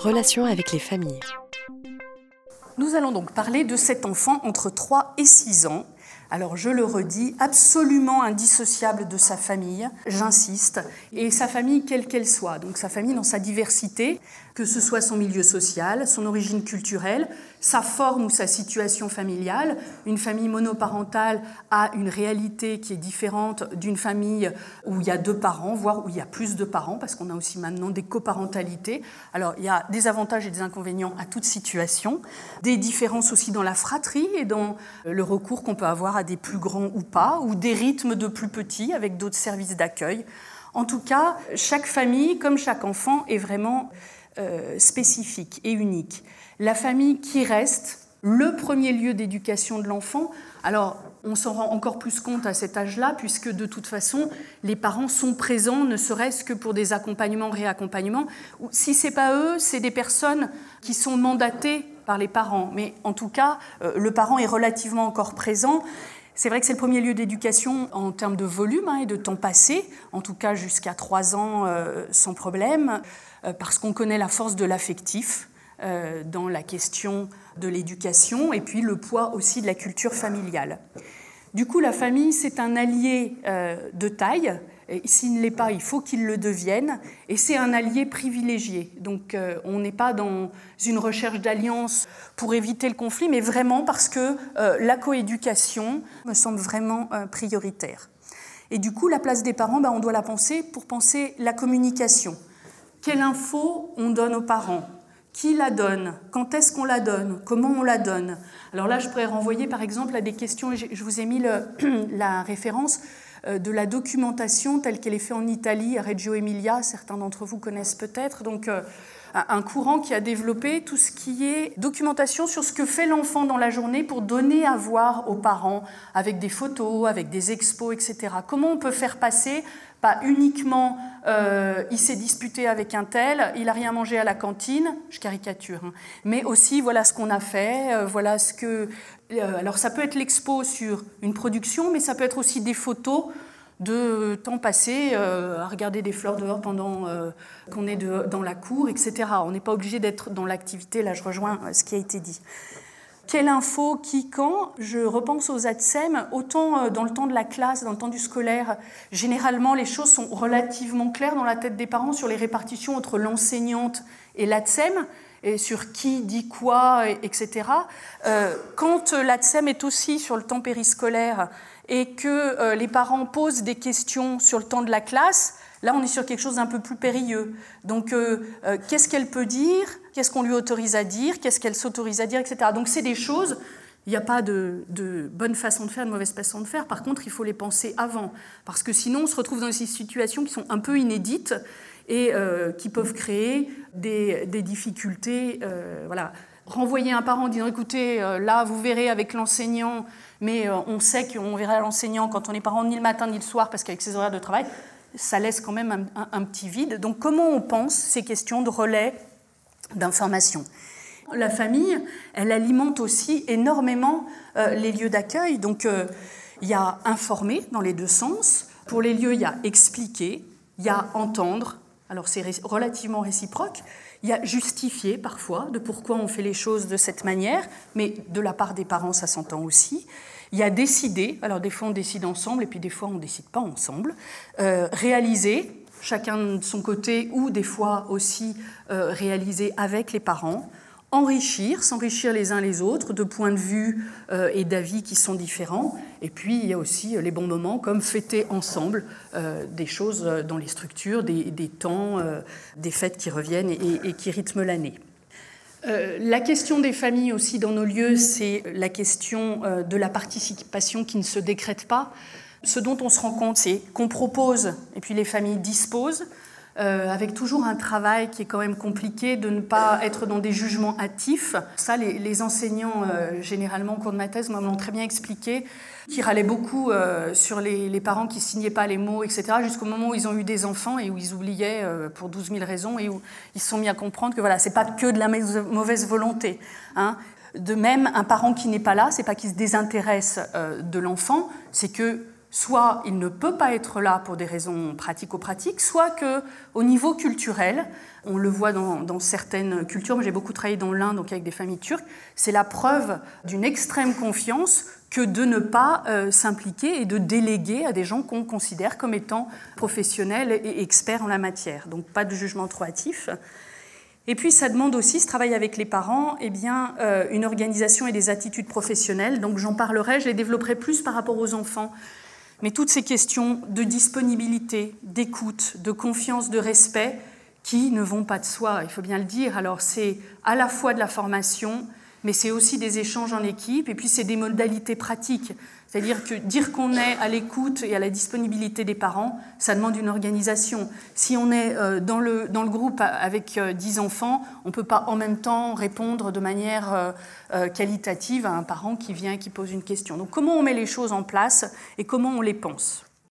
Relations avec les familles. Nous allons donc parler de cet enfant entre 3 et 6 ans. Alors je le redis, absolument indissociable de sa famille, j'insiste, et sa famille quelle qu'elle soit, donc sa famille dans sa diversité, que ce soit son milieu social, son origine culturelle, sa forme ou sa situation familiale. Une famille monoparentale a une réalité qui est différente d'une famille où il y a deux parents, voire où il y a plus de parents, parce qu'on a aussi maintenant des coparentalités. Alors il y a des avantages et des inconvénients à toute situation, des différences aussi dans la fratrie et dans le recours qu'on peut avoir des plus grands ou pas, ou des rythmes de plus petits avec d'autres services d'accueil. En tout cas, chaque famille, comme chaque enfant, est vraiment euh, spécifique et unique. La famille qui reste le premier lieu d'éducation de l'enfant. Alors, on s'en rend encore plus compte à cet âge-là, puisque de toute façon, les parents sont présents, ne serait-ce que pour des accompagnements, réaccompagnements. Si c'est pas eux, c'est des personnes qui sont mandatées par les parents. Mais en tout cas, euh, le parent est relativement encore présent. C'est vrai que c'est le premier lieu d'éducation en termes de volume hein, et de temps passé, en tout cas jusqu'à trois ans euh, sans problème. Euh, parce qu'on connaît la force de l'affectif dans la question de l'éducation et puis le poids aussi de la culture familiale. Du coup, la famille, c'est un allié de taille. S'il ne l'est pas, il faut qu'il le devienne. Et c'est un allié privilégié. Donc, on n'est pas dans une recherche d'alliance pour éviter le conflit, mais vraiment parce que la coéducation me semble vraiment prioritaire. Et du coup, la place des parents, ben, on doit la penser pour penser la communication. Quelle info on donne aux parents? Qui la donne? Quand est-ce qu'on la donne? Comment on la donne? Alors là, je pourrais renvoyer par exemple à des questions, je vous ai mis la référence euh, de la documentation telle qu'elle est faite en Italie, à Reggio Emilia, certains d'entre vous connaissent peut-être. Donc, euh, un courant qui a développé tout ce qui est documentation sur ce que fait l'enfant dans la journée pour donner à voir aux parents, avec des photos, avec des expos, etc. Comment on peut faire passer pas uniquement euh, il s'est disputé avec un tel, il a rien mangé à la cantine, je caricature, hein. mais aussi voilà ce qu'on a fait, euh, voilà ce que. Euh, alors ça peut être l'expo sur une production, mais ça peut être aussi des photos de temps passé à regarder des fleurs dehors pendant qu'on est dans la cour, etc. On n'est pas obligé d'être dans l'activité, là je rejoins ce qui a été dit. Quelle info, qui, quand? Je repense aux ATSEM, autant euh, dans le temps de la classe, dans le temps du scolaire, généralement les choses sont relativement claires dans la tête des parents sur les répartitions entre l'enseignante et l'ATSEM, et sur qui dit quoi, etc. Euh, quand l'ATSEM est aussi sur le temps périscolaire et que euh, les parents posent des questions sur le temps de la classe, Là, on est sur quelque chose d'un peu plus périlleux. Donc, euh, euh, qu'est-ce qu'elle peut dire? Qu'est-ce qu'on lui autorise à dire? Qu'est-ce qu'elle s'autorise à dire, etc. Donc, c'est des choses. Il n'y a pas de, bonne façon de faire, de mauvaise façon de faire. Par contre, il faut les penser avant. Parce que sinon, on se retrouve dans des situations qui sont un peu inédites et euh, qui peuvent créer des, difficultés. voilà. Renvoyer un parent en disant écoutez, là, vous verrez avec l'enseignant, mais on sait qu'on verra l'enseignant quand on est parent ni le matin ni le soir parce qu'avec ses horaires de travail, ça laisse quand même un, petit vide. Donc comment on pense ces questions de relais d'information? La famille, elle alimente aussi énormément euh, les lieux d'accueil. Donc euh, il y a informer dans les deux sens. Pour les lieux, il y a expliquer, il y a entendre. Alors c'est relativement réciproque. Il y a justifier parfois de pourquoi on fait les choses de cette manière, mais de la part des parents, ça s'entend aussi. Il y a décider, alors des fois on décide ensemble et puis des fois on ne décide pas ensemble. Euh, réaliser, chacun de son côté, ou des fois aussi euh, réaliser avec les parents. Enrichir, s'enrichir les uns les autres de points de vue euh, et d'avis qui sont différents. Et puis il y a aussi les bons moments comme fêter ensemble des choses dans les structures, des, temps, des fêtes qui reviennent et qui rythment l'année. Euh, la question des familles aussi dans nos lieux, c'est la question euh, de la participation qui ne se décrète pas. Ce dont on se rend compte, c'est qu'on propose et puis les familles disposent, euh, avec toujours un travail qui est quand même compliqué de ne pas être dans des jugements hâtifs. Ça, les, enseignants, généralement au cours de ma thèse, m'ont très bien expliqué, qui râlaient beaucoup sur les, parents qui signaient pas les mots, etc., jusqu'au moment où ils ont eu des enfants et où ils oubliaient pour 12 000 raisons et où ils se sont mis à comprendre que voilà, c'est pas que de la mauvaise volonté. Hein. De même, un parent qui n'est pas là, c'est pas qu'il se désintéresse de l'enfant, c'est que soit il ne peut pas être là pour des raisons pratico-pratiques, soit que au niveau culturel, on le voit dans, certaines cultures, j'ai beaucoup travaillé dans l'Inde, donc avec des familles turques, c'est la preuve d'une extrême confiance que de ne pas euh, s'impliquer et de déléguer à des gens qu'on considère comme étant professionnels et experts en la matière. Donc pas de jugement trop hâtif. Et puis ça demande aussi, ce travail avec les parents, eh bien, euh, une organisation et des attitudes professionnelles. Donc j'en parlerai, je les développerai plus par rapport aux enfants. Mais toutes ces questions de disponibilité, d'écoute, de confiance, de respect, qui ne vont pas de soi, il faut bien le dire. Alors c'est à la fois de la formation, mais c'est aussi des échanges en équipe, et puis c'est des modalités pratiques. C'est-à-dire que dire qu'on est à l'écoute et à la disponibilité des parents, ça demande une organisation. Si on est euh, dans le, dans le groupe avec 10 euh, enfants, on ne peut pas en même temps répondre de manière euh, qualitative à un parent qui vient et qui pose une question. Donc comment on met les choses en place et comment on les pense?